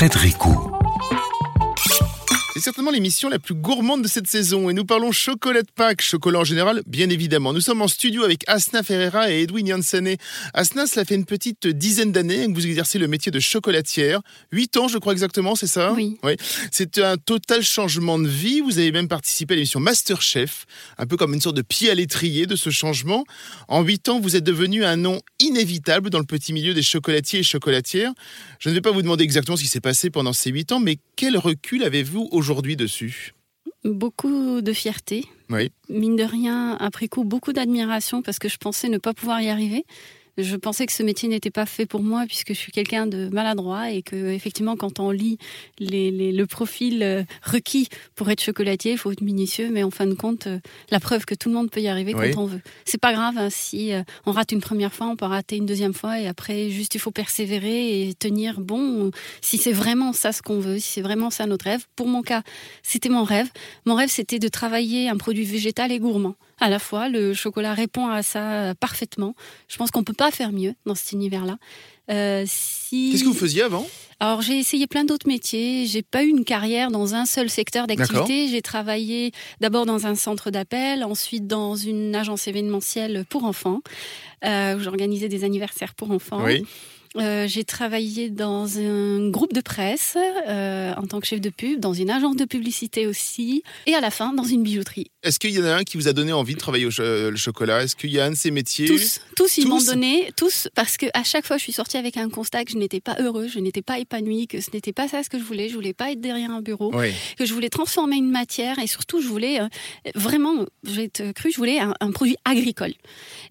Fred Ricou. C'est certainement l'émission la plus gourmande de cette saison et nous parlons chocolat de Pâques, chocolat en général, bien évidemment. Nous sommes en studio avec Asna Ferreira et Edwin Janssene. Asna, cela fait une petite dizaine d'années que vous exercez le métier de chocolatière. Huit ans, je crois exactement, c'est ça? Oui. C'est un total changement de vie. Vous avez même participé à l'émission Masterchef, un peu comme une sorte de pied à l'étrier de ce changement. En huit ans, vous êtes devenu un nom inévitable dans le petit milieu des chocolatiers et chocolatières. Je ne vais pas vous demander exactement ce qui s'est passé pendant ces huit ans, mais quel recul avez-vous aujourd'hui dessus Beaucoup de fierté. Oui. Mine de rien, après coup, beaucoup d'admiration parce que je pensais ne pas pouvoir y arriver. Je pensais que ce métier n'était pas fait pour moi puisque je suis quelqu'un de maladroit et que effectivement quand on lit les, les- le profil euh, requis pour être chocolatier, il faut être minutieux, mais en fin de compte, euh, la preuve que tout le monde peut y arriver Oui. quand on veut. C'est pas grave hein, si euh, on rate une première fois, on peut rater une deuxième fois et après juste il faut persévérer et tenir bon. Si c'est vraiment ça ce qu'on veut, si c'est vraiment ça notre rêve. Pour mon cas, c'était mon rêve. Mon rêve c'était de travailler un produit végétal et gourmand. À la fois, le chocolat répond à ça euh, parfaitement. Je pense qu'on peut pas faire mieux dans cet univers-là. Euh, si... Qu'est-ce que vous faisiez avant? Alors j'ai essayé plein d'autres métiers. J'ai pas eu une carrière dans un seul secteur d'activité. J'ai travaillé d'abord dans un centre d'appel, ensuite dans une agence événementielle pour enfants, euh, où j'organisais des anniversaires pour enfants. Oui. Euh, j'ai travaillé dans un groupe de presse euh, en tant que chef de pub, dans une agence de publicité aussi, et à la fin dans une bijouterie. Est-ce qu'il y en a un qui vous a donné envie de travailler au le chocolat? Est-ce qu'il y a un de ces métiers? Tous, tous ils m'ont donné, tous, parce que à chaque fois je suis sortie avec un constat que je n'étais pas heureux, je n'étais pas épanouie, que ce n'était pas ça ce que je voulais, je voulais pas être derrière un bureau. Oui. que je voulais transformer une matière et surtout je voulais euh, vraiment, je vais être cru, je voulais un, un produit agricole.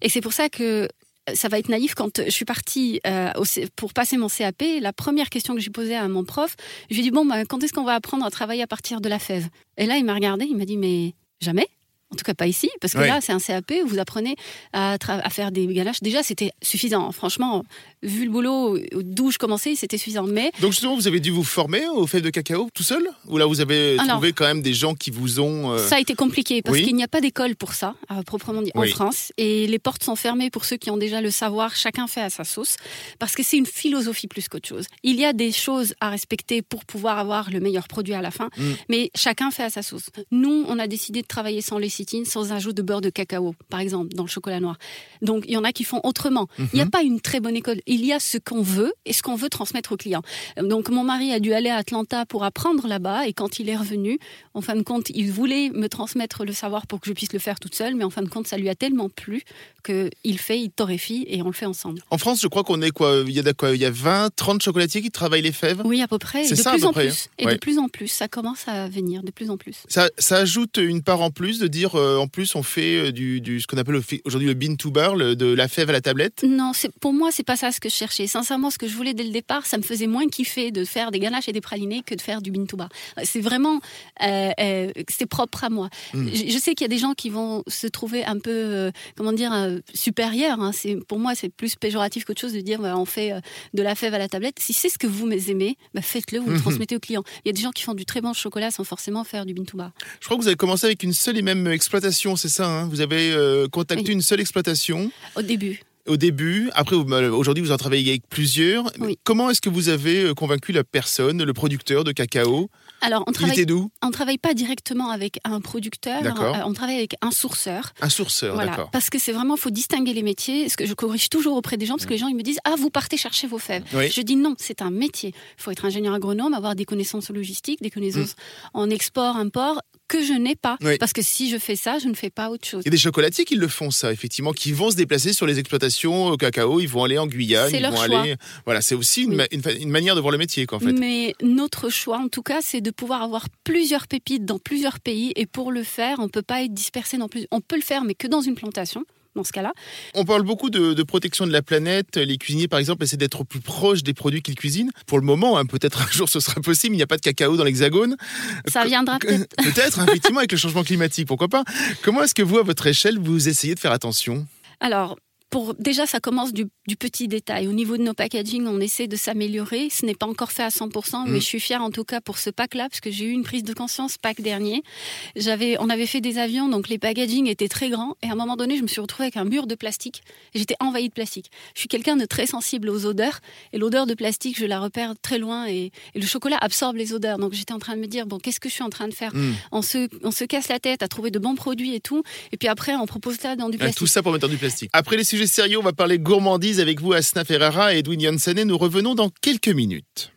Et c'est pour ça que euh, ça va être naïf quand je suis partie euh, pour passer mon CAP. La première question que j'ai posée à mon prof, je lui ai dit bon, bah, quand est-ce qu'on va apprendre à travailler à partir de la fève? Et là, il m'a regardé, il m'a dit mais jamais. En tout cas, pas ici, parce que là, c'est un CAP où vous apprenez à, faire des ganaches. Déjà, c'était suffisant. Franchement, vu le boulot d'où je commençais, c'était suffisant. Mais Donc justement, vous avez dû vous former aux fèves de cacao tout seul? Ou là, vous avez Alors- trouvé quand même des gens qui vous ont... euh, Ça a été compliqué parce oui. qu'il n'y a pas d'école pour ça, à proprement dit, Oui. en France. Et les portes sont fermées pour ceux qui ont déjà le savoir. Chacun fait à sa sauce. Parce que c'est une philosophie plus qu'autre chose. Il y a des choses à respecter pour pouvoir avoir le meilleur produit à la fin. Mm. Mais chacun fait à sa sauce. Nous, on a décidé de travailler sans sans ajout de beurre de cacao, par exemple, dans le chocolat noir. Donc, il y en a qui font autrement. Il n'y a Mhm. pas une très bonne école. Il y a ce qu'on veut et ce qu'on veut transmettre aux clients. Donc, mon mari a dû aller à Atlanta pour apprendre là-bas. Et quand il est revenu, en fin de compte, il voulait me transmettre le savoir pour que je puisse le faire toute seule, mais en fin de compte, ça lui a tellement plu qu'il fait, il torréfie et on le fait ensemble. En France, je crois qu'on est quoi Il y a de quoi Il y a 20, 30 chocolatiers qui travaillent les fèves? Oui, à peu près. C'est ça, à plus peu en près, plus. Et Ouais. de plus en plus. Ça commence à venir de plus en plus. ça, ça ajoute une part en plus de dire, euh, en plus, on fait euh, du, du- ce qu'on appelle au- aujourd'hui le bean to bar, le- de la fève à la tablette. Non, c'est pour moi, c'est pas ça ce que je cherchais. Sincèrement, ce que je voulais dès le départ, ça me faisait moins kiffer de faire des ganaches et des pralinés que de faire du bintuba. C'est vraiment, euh, euh, c'est propre à moi. Mm. Je, je sais qu'il y a des gens qui vont se trouver un peu, comment dire, supérieurs. hein. C'est pour moi, c'est plus péjoratif qu'autre chose de dire, bah, on fait de la fève à la tablette. Si c'est ce que vous aimez, bah, faites-le, vous le transmettez aux clients. Il y a des gens qui font du très bon chocolat sans forcément faire du bintuba. Je crois que vous avez commencé avec une seule et même exploitation, c'est ça hein Vous avez euh, contacté Oui. une seule exploitation Au début. Au début. Après, euh, aujourd'hui, vous en travaillez avec plusieurs. Oui. Comment est-ce que vous avez euh, convaincu la personne, le producteur de cacao? Alors, on Il travaille, on travaille pas directement avec un producteur, euh, on travaille avec un sourceur. Un sourceur, Voilà, d'accord. parce que c'est vraiment, il faut distinguer les métiers. Ce que je corrige toujours auprès des gens, parce que les gens ils me disent ah vous partez chercher vos fèves. Oui. Je dis non, c'est un métier. Il faut être ingénieur agronome, avoir des connaissances en logistique, des connaissances en export, import que je n'ai pas. Mm. Oui. Parce que si je fais ça, je ne fais pas autre chose. Il y a des chocolatiers qui le font, ça, effectivement, qui vont se déplacer sur les exploitations au cacao, ils vont aller en Guyane, C'est ils leur vont choix. aller. Voilà, c'est aussi une, Oui. ma- une manière de voir le métier, quoi, en fait. Mais notre choix, en tout cas, c'est de pouvoir avoir plusieurs pépites dans plusieurs pays. Et pour le faire, on peut pas être dispersé dans plus. On peut le faire, mais que dans une plantation. Dans ce cas-là, On parle beaucoup de, de protection de la planète. Les cuisiniers, par exemple, essaient d'être plus proche des produits qu'ils cuisinent. Pour le moment, hein, peut-être un jour ce sera possible, il n'y a pas de cacao dans l'hexagone. ça viendra peut-être. Peut-être, effectivement, avec le changement climatique, pourquoi pas. Comment est-ce que vous, à votre échelle, vous essayez de faire attention? Alors, pour déjà, ça commence du, petit détail. Au niveau de nos packaging, on essaie de s'améliorer. Ce n'est pas encore fait à 100%, mais mm. je suis fière en tout cas pour ce pack-là, parce que j'ai eu une prise de conscience pack dernier. J'avais, on avait fait des avions, donc les packaging étaient très grands, et à un moment donné, je me suis retrouvée avec un mur de plastique. Et j'étais envahie de plastique. Je suis quelqu'un de très sensible aux odeurs, et l'odeur de plastique, je la repère très loin, et, le chocolat absorbe les odeurs. Donc j'étais en train de me dire bon, qu'est-ce que je suis en train de faire? Mm. on se, on se casse la tête à trouver de bons produits et tout, et puis après, on propose ça dans du plastique. Tout ça pour mettre dans du plastique. Après les sujets sérieux, on va parler gourmandise avec vous, Asna Ferrara et Edwin Janssen. Nous revenons dans quelques minutes.